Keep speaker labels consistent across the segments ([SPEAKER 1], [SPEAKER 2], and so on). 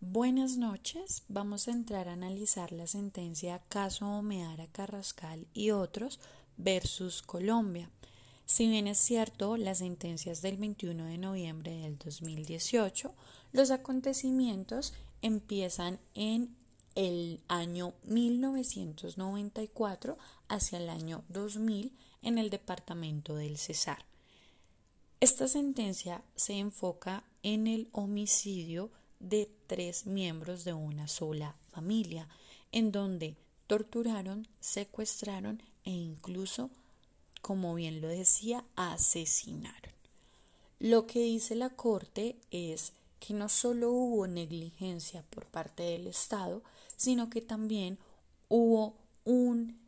[SPEAKER 1] Buenas noches. Vamos a entrar a analizar la sentencia Caso Omeara Carrascal y otros versus Colombia. Si bien es cierto, las sentencias del 21 de noviembre del 2018, los acontecimientos empiezan en el año 1994 hacia el año 2000 en el departamento del Cesar. Esta sentencia se enfoca en el homicidio de tres miembros de una sola familia, en donde torturaron, secuestraron e incluso, como bien lo decía, asesinaron. Lo que dice la Corte es que no solo hubo negligencia por parte del Estado, sino que también hubo un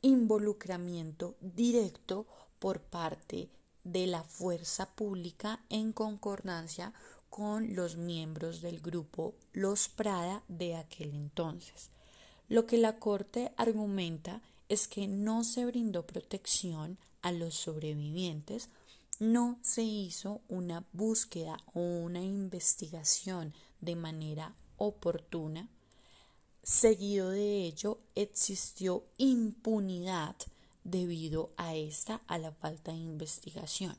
[SPEAKER 1] involucramiento directo por parte de la fuerza pública en concordancia con los miembros del grupo Los Prada de aquel entonces. Lo que la Corte argumenta es que no se brindó protección a los sobrevivientes, no se hizo una búsqueda o una investigación de manera oportuna, seguido de ello existió impunidad debido a esta, a la falta de investigación.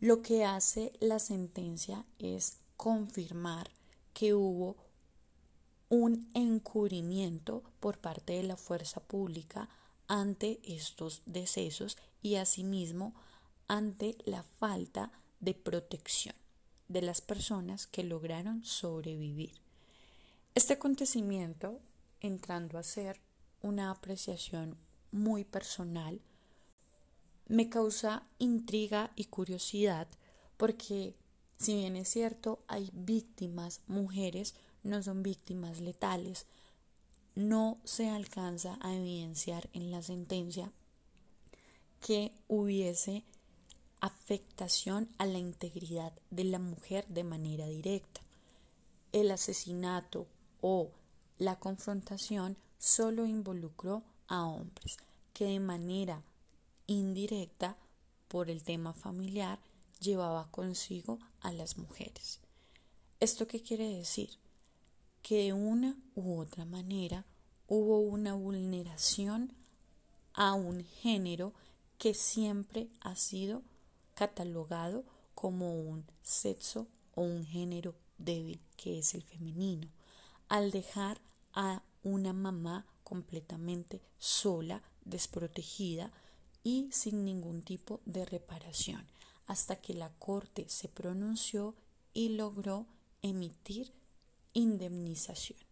[SPEAKER 1] Lo que hace la sentencia es confirmar que hubo un encubrimiento por parte de la fuerza pública ante estos decesos y asimismo ante la falta de protección de las personas que lograron sobrevivir. Este acontecimiento, entrando a ser una apreciación muy personal, me causa intriga y curiosidad porque si bien es cierto hay víctimas mujeres, no son víctimas letales, no se alcanza a evidenciar en la sentencia que hubiese afectación a la integridad de la mujer de manera directa. El asesinato o la confrontación solo involucró a hombres que de manera indirecta por el tema familiar llevaba consigo a las mujeres. ¿Esto qué quiere decir? Que de una u otra manera hubo una vulneración a un género que siempre ha sido catalogado como un sexo o un género débil, que es el femenino, al dejar a una mamá completamente sola, desprotegida, y sin ningún tipo de reparación, hasta que la Corte se pronunció y logró emitir indemnización.